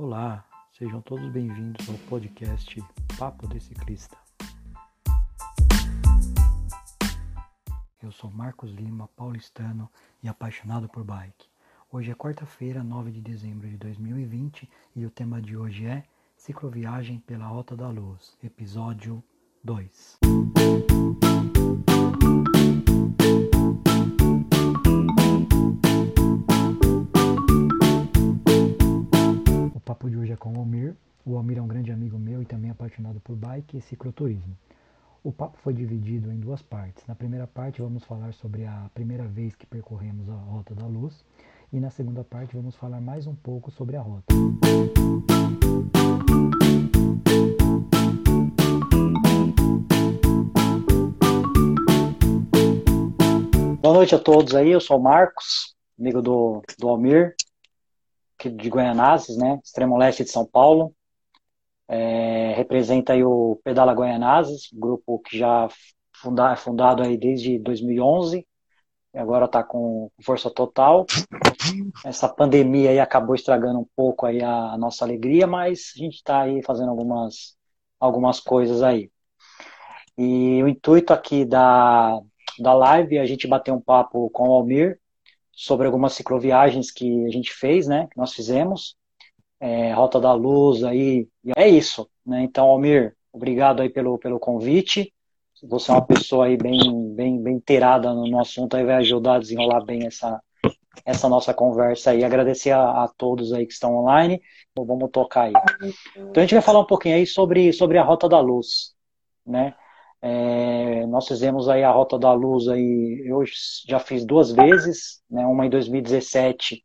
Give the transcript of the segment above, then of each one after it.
Olá, sejam todos bem-vindos ao podcast Papo de Ciclista. Eu sou Marcos Lima, paulistano e apaixonado por bike. Hoje é quarta-feira, 9 de dezembro de 2020 e o tema de hoje é Cicloviagem pela Rota da Luz, episódio 2. Papo de hoje é com o Almir. O Almir é um grande amigo meu e também apaixonado por bike e cicloturismo. O papo foi dividido em duas partes. Na primeira parte vamos falar sobre a primeira vez que percorremos a Rota da Luz e na segunda parte vamos falar mais um pouco sobre a rota. Boa noite a todos aí, eu sou o Marcos, amigo do, do Almir de Goianazes, né? Extremo leste de São Paulo. É, representa aí o Pedala Goianazes, grupo que já funda, é fundado aí desde 2011 e agora está com força total. Essa pandemia aí acabou estragando um pouco aí a, a nossa alegria, mas a gente está aí fazendo algumas, algumas coisas aí. E o intuito aqui da, da live é a gente bater um papo com o Almir, sobre algumas cicloviagens que a gente fez, né? Que nós fizemos. É, Rota da Luz aí. é isso. Né? Então, Almir, obrigado aí pelo, pelo convite. Você é uma pessoa aí bem, bem, bem inteirada no, assunto, aí vai ajudar a desenrolar bem essa, essa nossa conversa aí. Agradecer a, a, todos aí que estão online. Vamos tocar aí. Então a gente vai falar um pouquinho aí sobre, sobre a Rota da Luz, né? É, nós fizemos aí a Rota da Luz aí, eu já fiz duas vezes, né, uma em 2017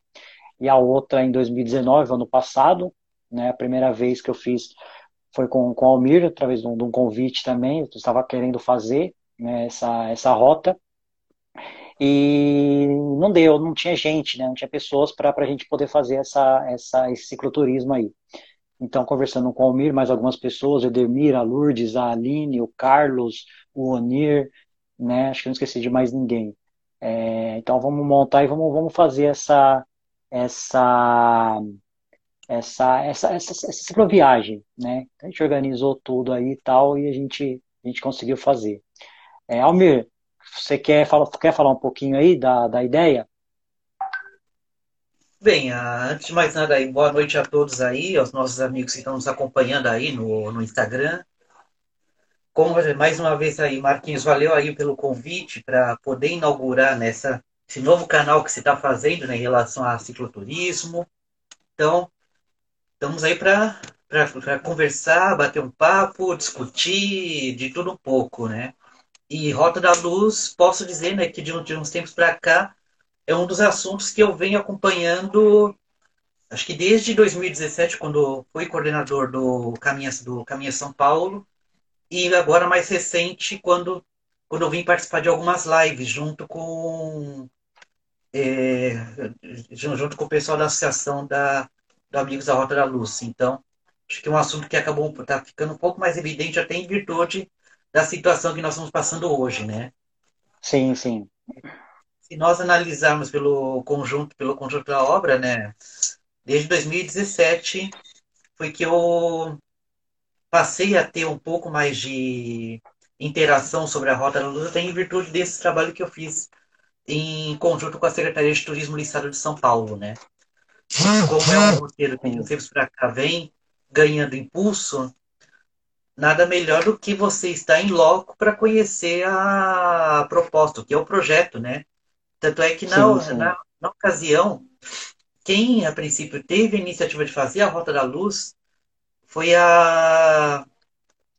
e a outra em 2019, ano passado. Né, a primeira vez que eu fiz foi com, com o Almir, através de um, de um convite também, eu estava querendo fazer né, essa, essa rota. E não deu, não tinha gente, né, não tinha pessoas para a gente poder fazer essa, essa, esse cicloturismo aí. Então, conversando com o Almir, mais algumas pessoas, Edemir, a Lourdes, a Aline, o Carlos, o Onir, né? Acho que não esqueci de mais ninguém. É, então, vamos montar e vamos, vamos fazer essa, essa, essa, essa, essa, essa cicloviagem, né? A gente organizou tudo aí e tal, e a gente, a gente conseguiu fazer. É, Almir, você quer falar, quer falar um pouquinho aí da, da ideia? Bem, ah, antes de mais nada, aí, boa noite a todos aí, aos nossos amigos que estão nos acompanhando aí no, no Instagram. Como mais uma vez aí, Marquinhos, valeu aí pelo convite para poder inaugurar nessa esse novo canal que você está fazendo né, em relação a cicloturismo. Então, estamos aí para conversar, bater um papo, discutir de tudo um pouco, né? E Rota da Luz, posso dizer né, que de, de uns tempos para cá é um dos assuntos que eu venho acompanhando, acho que desde 2017, quando fui coordenador do Caminha, do Caminha São Paulo, e agora mais recente, quando, quando eu vim participar de algumas lives junto com é, junto com o pessoal da associação da, do Amigos da Rota da Luz. Então, acho que é um assunto que acabou tá ficando um pouco mais evidente até em virtude da situação que nós estamos passando hoje, né? Sim, sim se nós analisarmos pelo conjunto, pelo conjunto da obra, né, desde 2017 foi que eu passei a ter um pouco mais de interação sobre a Rota da Luz, até em virtude desse trabalho que eu fiz em conjunto com a Secretaria de Turismo do Estado de São Paulo, né? Como é um roteiro que de tempos para cá vem ganhando impulso, nada melhor do que você estar em loco para conhecer a proposta, que é o projeto, né? Tanto é que na, sim, sim. na, na ocasião, quem a princípio teve a iniciativa de fazer a Rota da Luz foi a.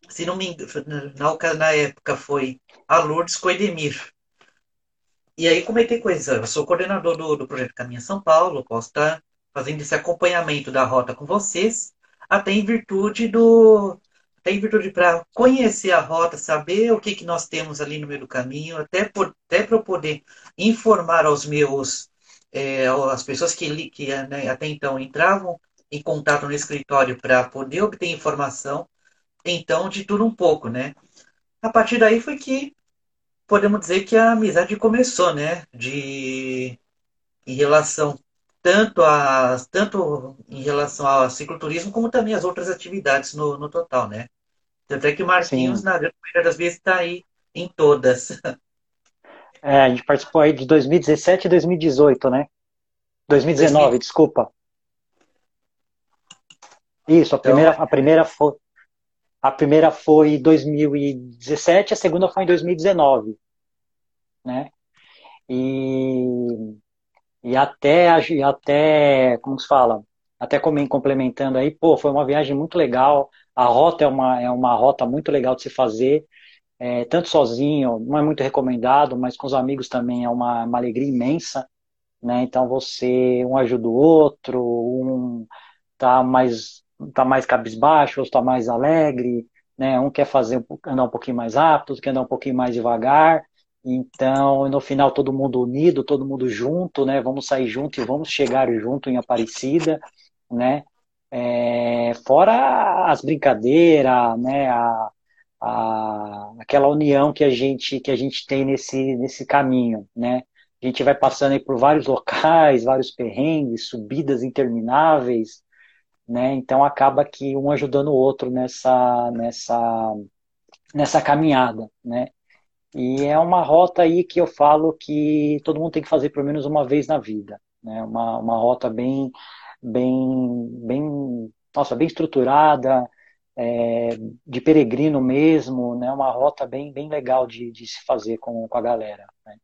Se não me engano, na, na época foi a Lourdes Coedemir. E aí comentei coisa. Eu sou coordenador do, do projeto Caminha São Paulo, posso estar fazendo esse acompanhamento da rota com vocês, até em virtude do, tem virtude para conhecer a rota, saber o que, que nós temos ali no meio do caminho, até, por, até para poder informar aos meus, é, as pessoas que, que né, até então entravam em contato no escritório para poder obter informação, então de tudo um pouco, né? A partir daí foi que podemos dizer que a amizade começou, né? De em relação tanto, as, tanto em relação ao cicloturismo, como também as outras atividades no, no total, né? Tanto é que o Marquinhos, Sim. na maioria das vezes, está aí em todas. É, a gente participou aí de 2017 e 2018, né? 2019, desculpa. Isso, a então, primeira, a primeira foi a primeira foi em 2017, a segunda foi em 2019, né? E, e até, até, como se fala, até complementando aí, pô, foi uma viagem muito legal. A rota é uma, é uma rota muito legal de se fazer, é, tanto sozinho, não é muito recomendado, mas com os amigos também é uma, uma alegria imensa, né? Então você um ajuda o outro, um tá mais tá mais cabisbaixo, outro tá mais alegre, né? Um quer fazer andar um pouquinho mais rápido, outro quer andar um pouquinho mais devagar. Então, no final, todo mundo unido, todo mundo junto, né? Vamos sair junto e vamos chegar junto em Aparecida, né? É, fora as brincadeiras, né? A, a, aquela união que a gente que a gente tem nesse nesse caminho, né? A gente vai passando aí por vários locais, vários perrengues, subidas intermináveis, né? Então acaba que um ajudando o outro nessa nessa nessa caminhada, né? E é uma rota aí que eu falo que todo mundo tem que fazer pelo menos uma vez na vida, né? Uma, uma rota bem, bem, bem, nossa, bem estruturada, é, de peregrino mesmo, né? Uma rota bem, bem legal de, de se fazer com, com a galera. Né?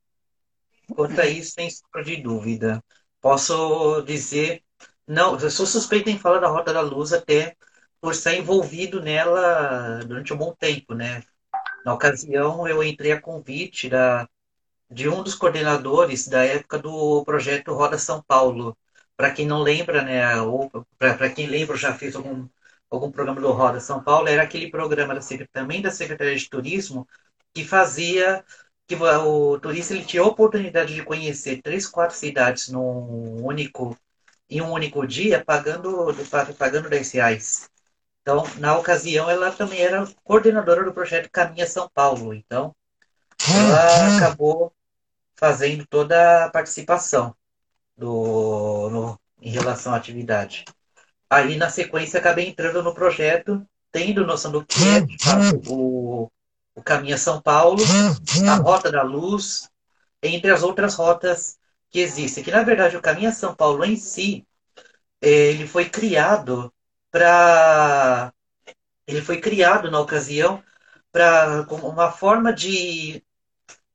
Quanto a isso, sem sombra de dúvida. Posso dizer, não, eu sou suspeito em falar da Rota da Luz até por estar envolvido nela durante um bom tempo, né? Na ocasião, eu entrei a convite da, de um dos coordenadores da época do projeto Roda São Paulo. Para quem não lembra, né, ou para quem lembra, já fez algum, algum programa do Roda São Paulo, era aquele programa da, também da Secretaria de Turismo que fazia que o turista ele tinha a oportunidade de conhecer três, quatro cidades num único em um único dia, pagando pagando 10 reais. Então, na ocasião, ela também era coordenadora do projeto Caminha São Paulo. Então, ela acabou fazendo toda a participação do, no, em relação à atividade. Aí, na sequência, acabei entrando no projeto, tendo noção do que é, de fato, o, o Caminha São Paulo, a Rota da Luz, entre as outras rotas que existem. Que, na verdade, o Caminha São Paulo em si, ele foi criado para ele foi criado na ocasião para uma forma de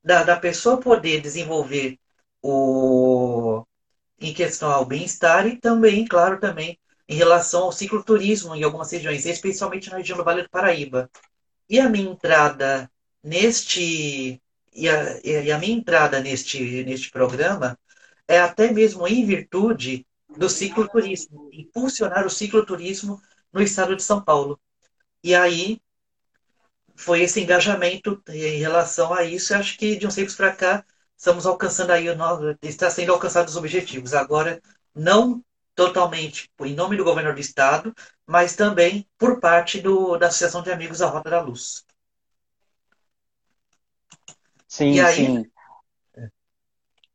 da, da pessoa poder desenvolver o em questão ao bem-estar e também, claro, também em relação ao cicloturismo em algumas regiões, especialmente na região do Vale do Paraíba. E a minha entrada neste e a, e a minha entrada neste neste programa é até mesmo em virtude do cicloturismo, impulsionar o cicloturismo no estado de São Paulo. E aí foi esse engajamento em relação a isso. Eu acho que de uns tempos para cá estamos alcançando aí, está sendo alcançados os objetivos. Agora, não totalmente em nome do governo do estado, mas também por parte do, da Associação de Amigos da Rota da Luz. Sim, aí, sim.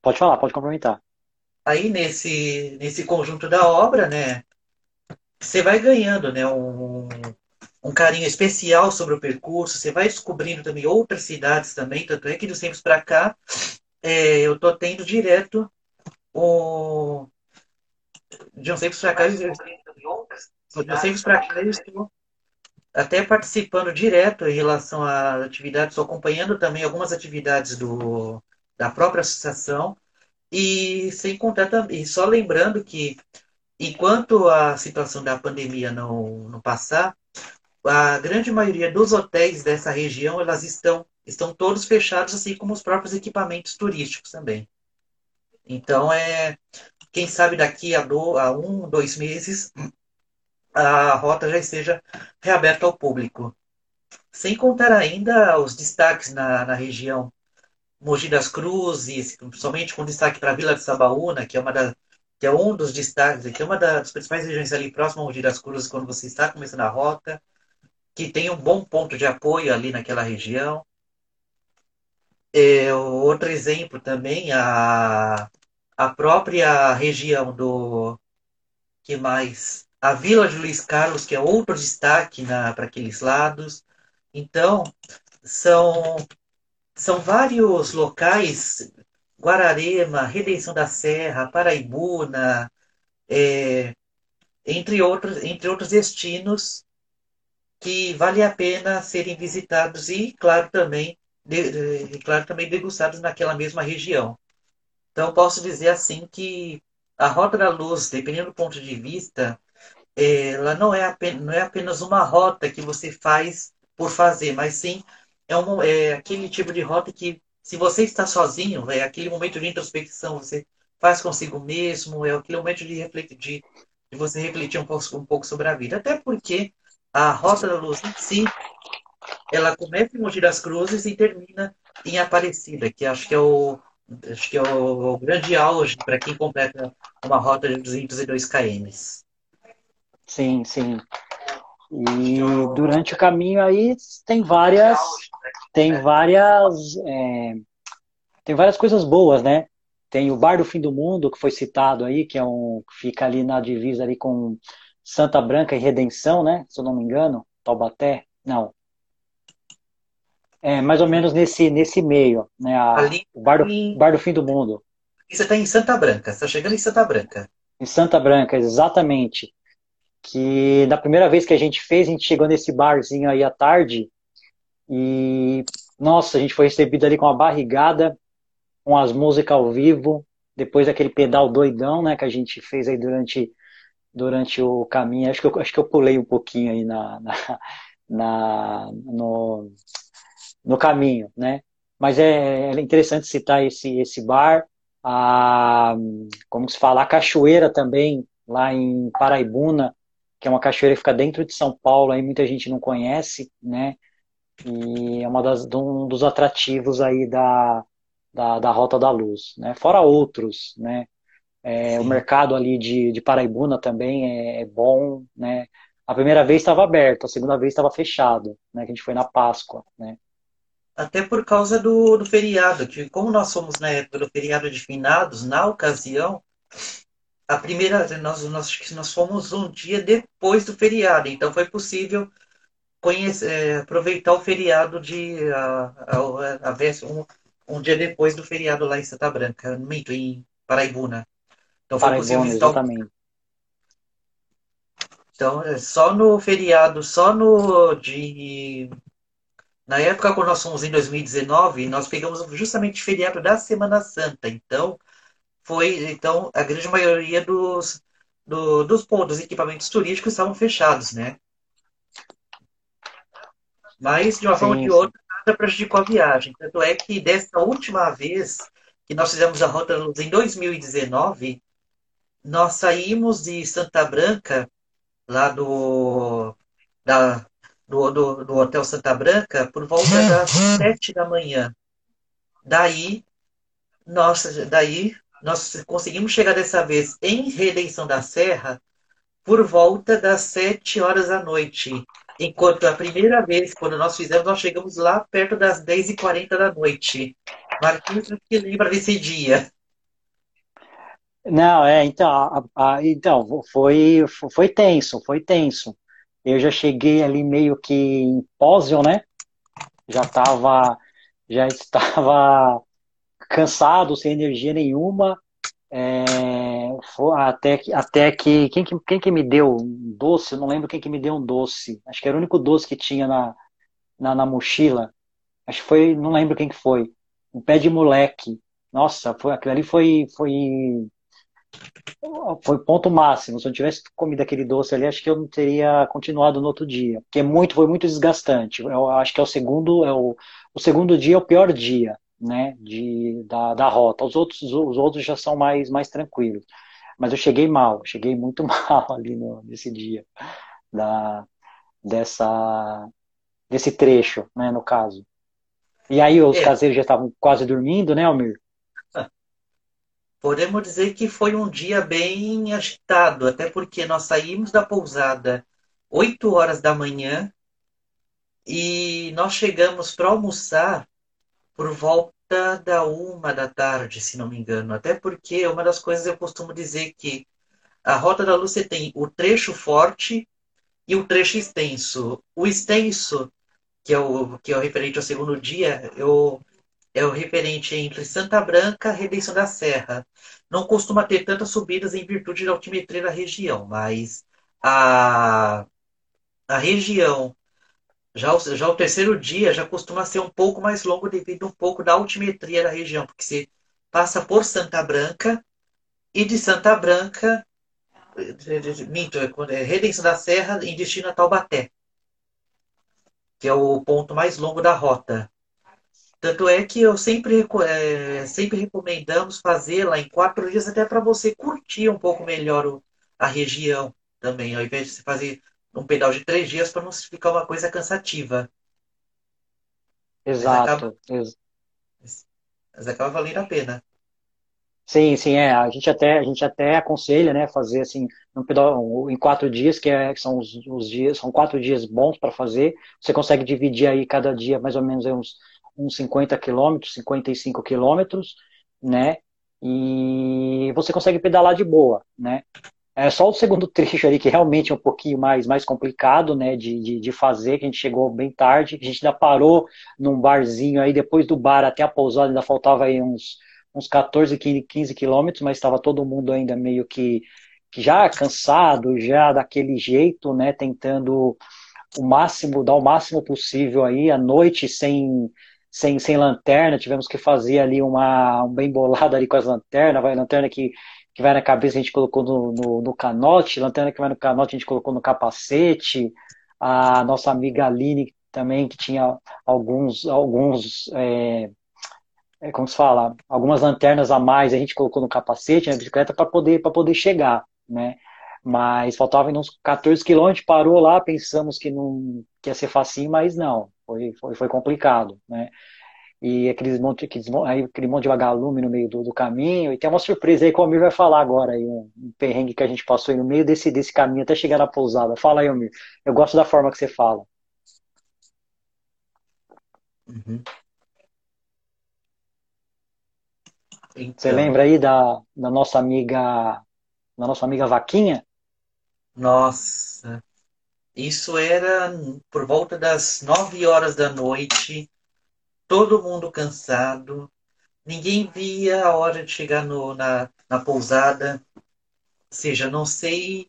Pode falar, pode complementar. Aí nesse, nesse conjunto da obra, né, você vai ganhando né, um, um carinho especial sobre o percurso, você vai descobrindo também outras cidades também, tanto é que dos tempos para cá é, eu tô tendo direto o de uns tempos para cá de uns tempos para cá eu estou até participando direto em relação a atividades, estou acompanhando também algumas atividades do, da própria associação. E sem contar também, só lembrando que enquanto a situação da pandemia não, não passar, a grande maioria dos hotéis dessa região elas estão estão todos fechados, assim como os próprios equipamentos turísticos também. Então é quem sabe daqui a, do, a um, dois meses a rota já esteja reaberta ao público. Sem contar ainda os destaques na, na região Mogi das Cruzes, principalmente com destaque para a Vila de Sabaúna, que é uma da, que é um dos destaques, que é uma das principais regiões ali próximo a Mogi das Cruzes, quando você está começando a rota, que tem um bom ponto de apoio ali naquela região. É, outro exemplo também, a, a própria região do que mais a Vila de Luiz Carlos, que é outro destaque para aqueles lados. Então, são, são vários locais, Guararema, Redenção da Serra, Paraibuna, é, entre, outros, entre outros destinos que vale a pena serem visitados e, claro, também, de, claro, também degustados naquela mesma região. Então, posso dizer assim que a Rota da Luz, dependendo do ponto de vista, ela não é, apenas, não é apenas uma rota que você faz por fazer, mas sim é, um, é aquele tipo de rota que, se você está sozinho, é aquele momento de introspecção, você faz consigo mesmo, é aquele momento de, refletir, de, de você refletir um pouco, um pouco sobre a vida. Até porque a Rota da Luz em si, ela começa em Mogi das Cruzes e termina em Aparecida, que acho que é o, acho que é o, o grande auge para quem completa uma rota de 202 km. Sim, sim. E durante o caminho aí tem várias tem várias é, tem várias coisas boas, né? Tem o Bar do Fim do Mundo que foi citado aí, que é um fica ali na divisa ali com Santa Branca e Redenção, né? Se eu não me engano, Taubaté, não. É mais ou menos nesse nesse meio, né? A, ali, o Bar do, Bar do Fim do Mundo. Você está em Santa Branca, está chegando em Santa Branca. Em Santa Branca, exatamente que da primeira vez que a gente fez, a gente chegou nesse barzinho aí à tarde e, nossa, a gente foi recebido ali com uma barrigada, com as músicas ao vivo, depois daquele pedal doidão, né, que a gente fez aí durante, durante o caminho. Acho que eu, acho que eu pulei um pouquinho aí na, na, na no, no caminho, né. Mas é, é interessante citar esse, esse bar, a, como se fala, a cachoeira também, lá em Paraibuna, que é uma cachoeira que fica dentro de São Paulo, aí muita gente não conhece, né? E é uma das, um dos atrativos aí da, da, da Rota da Luz, né? Fora outros, né? É, o mercado ali de, de Paraibuna também é, é bom, né? A primeira vez estava aberto, a segunda vez estava fechado, né? Que a gente foi na Páscoa, né? Até por causa do, do feriado, que como nós fomos na época do feriado de finados, na ocasião, a primeira, nós, nós, nós fomos um dia depois do feriado, então foi possível conhecer, é, aproveitar o feriado de a, a, a, um, um dia depois do feriado lá em Santa Branca, minto, em Paraibuna. Então foi Paraibuna, possível visitar exatamente. O... Então, é, só no feriado, só no de na época quando nós fomos em 2019, nós pegamos justamente o feriado da Semana Santa. Então, foi, então, a grande maioria dos, do, dos pontos, equipamentos turísticos estavam fechados, né? Mas, de uma sim, forma ou de outra, nada prejudicou a viagem. Tanto é que, dessa última vez que nós fizemos a Rota Luz em 2019, nós saímos de Santa Branca, lá do, da, do, do, do Hotel Santa Branca, por volta das sete da manhã. Daí, nossa, daí nós conseguimos chegar dessa vez em Redenção da Serra por volta das 7 horas da noite. Enquanto a primeira vez, quando nós fizemos, nós chegamos lá perto das 10h40 da noite. Marquinhos, que lembra desse dia? Não, é, então, a, a, então foi, foi tenso, foi tenso. Eu já cheguei ali meio que em Pósio, né? Já estava já estava cansado, sem energia nenhuma. É, até, que, até que quem, que quem que me deu um doce, eu não lembro quem que me deu um doce. Acho que era o único doce que tinha na, na, na mochila. Acho que foi, não lembro quem que foi. Um pé de moleque. Nossa, foi, aquilo ali foi, foi, foi ponto máximo. Se eu não tivesse comido aquele doce ali, acho que eu não teria continuado no outro dia. Porque é muito, foi muito desgastante. Eu acho que é o segundo, é o, o segundo dia é o pior dia né, de, da, da rota. Os outros, os outros já são mais, mais tranquilos. Mas eu cheguei mal, cheguei muito mal ali no, nesse dia da, dessa, desse trecho, né, no caso. E aí os é. caseiros já estavam quase dormindo, né, Almir? Podemos dizer que foi um dia bem agitado, até porque nós saímos da pousada 8 horas da manhã e nós chegamos para almoçar por volta da uma da tarde, se não me engano. Até porque uma das coisas eu costumo dizer que a Rota da Luz você tem o trecho forte e o trecho extenso. O extenso, que é o, que é o referente ao segundo dia, eu, é o referente entre Santa Branca e Redenção da Serra. Não costuma ter tantas subidas em virtude da altimetria da região, mas a, a região já o, já o terceiro dia já costuma ser um pouco mais longo devido um pouco da altimetria da região, porque você passa por Santa Branca e de Santa Branca, minto, é, é Redenção da Serra em destino a Taubaté, que é o ponto mais longo da rota. Tanto é que eu sempre, é, sempre recomendamos fazê-la em quatro dias, até para você curtir um pouco melhor o, a região também, ao invés de você fazer um pedal de três dias para não ficar uma coisa cansativa. Exato. Mas acaba, mas acaba valendo a pena. Sim, sim, é. A gente até, a gente até aconselha, né, fazer assim, um pedal em quatro dias, que, é, que são os, os dias, são quatro dias bons para fazer. Você consegue dividir aí cada dia mais ou menos uns, uns 50 quilômetros, 55 quilômetros, né? E você consegue pedalar de boa, né? É só o segundo trecho ali que realmente é um pouquinho mais, mais complicado, né, de, de, de, fazer, que a gente chegou bem tarde, a gente ainda parou num barzinho aí, depois do bar até a pousada ainda faltava aí uns, uns 14, 15 quilômetros, mas estava todo mundo ainda meio que, que já cansado, já daquele jeito, né, tentando o máximo, dar o máximo possível aí, à noite sem, sem, sem lanterna, tivemos que fazer ali uma, um bem bolado ali com as lanternas, vai lanterna que que vai na cabeça a gente colocou no, no, no, canote, lanterna que vai no canote a gente colocou no capacete, a nossa amiga Aline também, que tinha alguns, alguns é, é, como se fala, algumas lanternas a mais a gente colocou no capacete, na bicicleta, para poder, poder chegar, né? Mas faltava uns 14 quilômetros, parou lá, pensamos que não que ia ser facinho, mas não, foi, foi, foi complicado, né? e aqueles monte, aqueles, aí, aquele monte de vagalume no meio do, do, caminho. E tem uma surpresa aí que o Almir vai falar agora, aí, um, um perrengue que a gente passou aí no meio desse, desse caminho até chegar na pousada. Fala aí, Almir. Eu gosto da forma que você fala. Uhum. Então... Você lembra aí da, da nossa amiga da nossa amiga Vaquinha? Nossa, isso era por volta das nove horas da noite todo mundo cansado, ninguém via a hora de chegar no, na, na pousada. Ou seja, não sei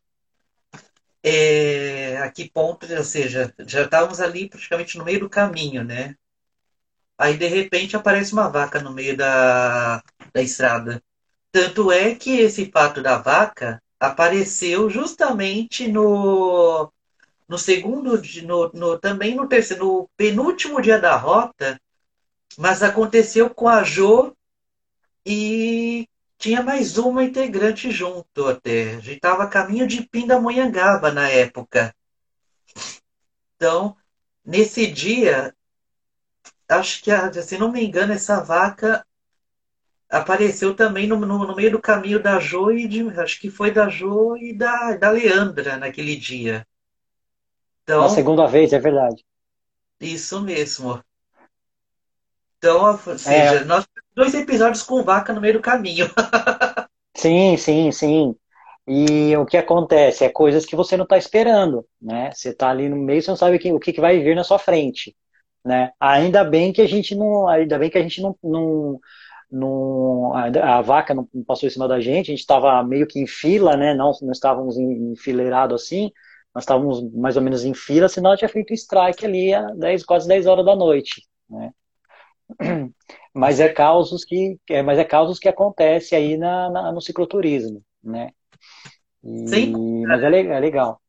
é, a que ponto, ou seja, já estávamos ali praticamente no meio do caminho, né? Aí de repente aparece uma vaca no meio da, da estrada. Tanto é que esse fato da vaca apareceu justamente no, no segundo, no, no, também no terceiro, no penúltimo dia da rota, mas aconteceu com a Jo e tinha mais uma integrante junto até. A gente estava a caminho de Pindamonhangaba na época. Então, nesse dia, acho que, se não me engano, essa vaca apareceu também no, no, no meio do caminho da Jo e de, acho que foi da Jo e da, da Leandra naquele dia. Então, Na segunda vez, é verdade. Isso mesmo. Então, ou seja, é. nós dois episódios com vaca no meio do caminho. sim, sim, sim. E o que acontece é coisas que você não está esperando, né? Você está ali no meio, você não sabe o que, vai vir na sua frente, né? Ainda bem que a gente não, ainda bem que a gente não, não, não a vaca não passou em cima da gente, a gente estava meio que em fila, né? Não, não estávamos enfileirados assim, nós estávamos mais ou menos em fila, senão eu tinha feito strike ali às 10, quase 10 horas da noite, né? Mas é causos que, é, mas é causos que acontece aí na, na, no cicloturismo, né? E, Sim. Mas é, é legal.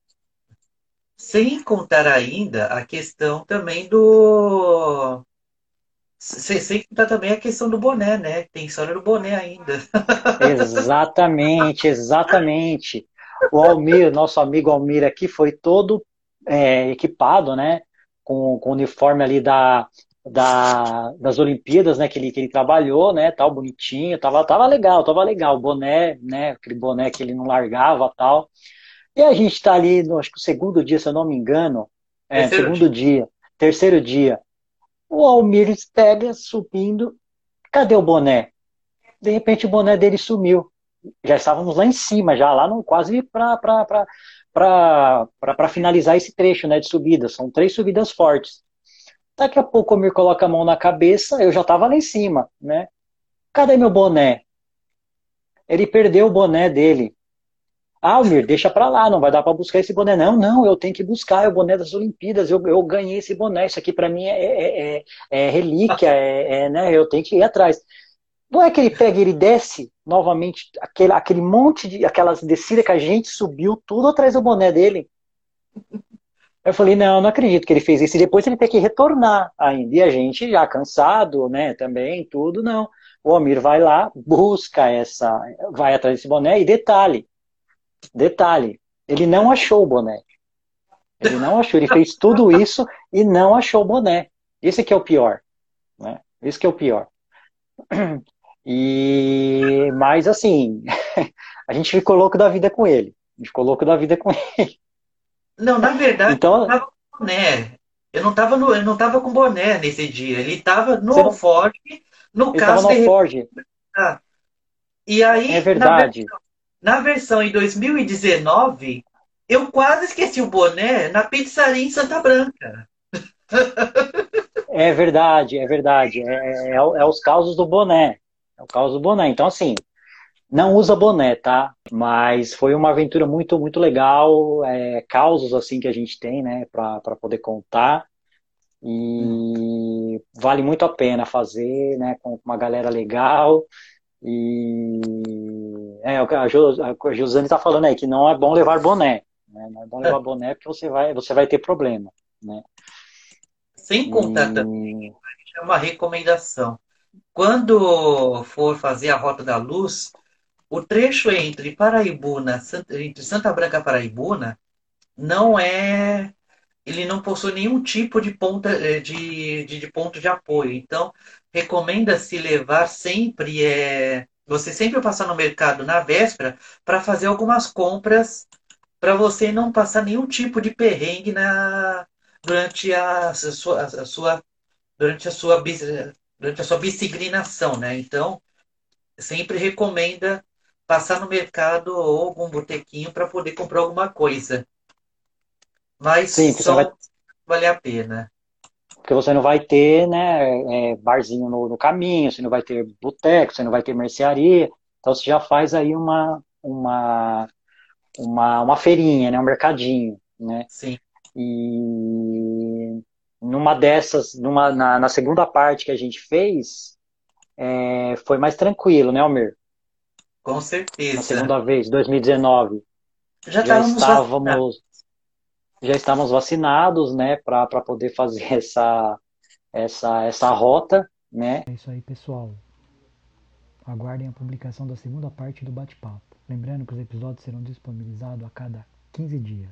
Sem contar ainda a questão também do. Sem, sem contar também a questão do boné, né? Tem história do boné ainda. Exatamente, exatamente. O Almir, nosso amigo Almir aqui, foi todo é, equipado, né? Com, com o uniforme ali da, da, das Olimpíadas, né, que ele, que ele trabalhou, né, tal, bonitinho, tava, tava legal, tava legal, boné, né, aquele boné que ele não largava, tal. E a gente tá ali, no, acho que o segundo dia, se eu não me engano, é, segundo dia. dia, terceiro dia, o Almir pega subindo Cadê o boné? De repente o boné dele sumiu. Já estávamos lá em cima, já lá no quase para finalizar esse trecho né, de subida. São três subidas fortes. Daqui a pouco o Mir coloca a mão na cabeça, eu já estava lá em cima, né? Cadê meu boné? Ele perdeu o boné dele. Ah, Almir, deixa pra lá, não vai dar para buscar esse boné. Não, não, eu tenho que buscar, é o boné das Olimpíadas, eu, eu ganhei esse boné, isso aqui para mim é, é, é, é relíquia, é, é, né, eu tenho que ir atrás. Não é que ele pega e ele desce novamente aquele, aquele monte de, aquelas descidas que a gente subiu, tudo atrás do boné dele. Eu falei, não, não acredito que ele fez isso. E depois ele tem que retornar ainda. E a gente já cansado, né, também, tudo, não. O Amir vai lá, busca essa, vai atrás desse boné e detalhe, Detalhe, ele não achou o boné. Ele não achou, ele fez tudo isso e não achou o boné. Esse que é o pior. Né? Esse que é o pior. E, mas assim, a gente ficou louco da vida com ele. A gente ficou louco da vida com ele. Não, na verdade, então, eu não tava com boné. Eu não tava, no, eu não tava com boné nesse dia. Ele tava no Alforge, no ele caso tava no Alforge. Ah. E aí, é verdade. Na versão em 2019, eu quase esqueci o boné na pizzaria em Santa Branca. É verdade, é verdade. É, é, é, é os causos do boné. É o caos do boné. Então, assim, não usa boné, tá? Mas foi uma aventura muito, muito legal. É, causos, assim, que a gente tem, né, para poder contar. E vale muito a pena fazer, né, com uma galera legal. E é, a, Jos, a Josane está falando aí que não é bom levar boné. Né? Não é bom levar boné porque você vai, você vai ter problema. Né? Sem contar e... também, é uma recomendação. Quando for fazer a Rota da Luz, o trecho entre Paraibuna, entre Santa Branca e Paraibuna, não é. Ele não possui nenhum tipo de, ponta, eh, de, de, de ponto de apoio. Então, recomenda-se levar sempre, é, você sempre passar no mercado na véspera para fazer algumas compras para você não passar nenhum tipo de perrengue na, durante a, sua, a sua durante a sua durante a sua bicigrinação, né? Então, sempre recomenda passar no mercado ou algum botequinho para poder comprar alguma coisa. Mas Sim, só vai... vale a pena porque você não vai ter né, é, barzinho no, no, caminho, você não vai ter boteco, você não vai ter mercearia, então você já faz aí uma, uma, uma, uma feirinha, né, um mercadinho, né? Sim. E numa dessas, numa, na, na segunda parte que a gente fez, é, foi mais tranquilo, né, Almir? Com certeza. Na segunda vez, 2019. Já, já estávamos já estamos vacinados, né, para poder fazer essa, essa, essa rota, né. É isso aí, pessoal. Aguardem a publicação da segunda parte do bate-papo. Lembrando que os episódios serão disponibilizados a cada 15 dias.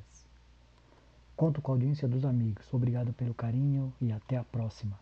Conto com a audiência dos amigos. Obrigado pelo carinho e até a próxima.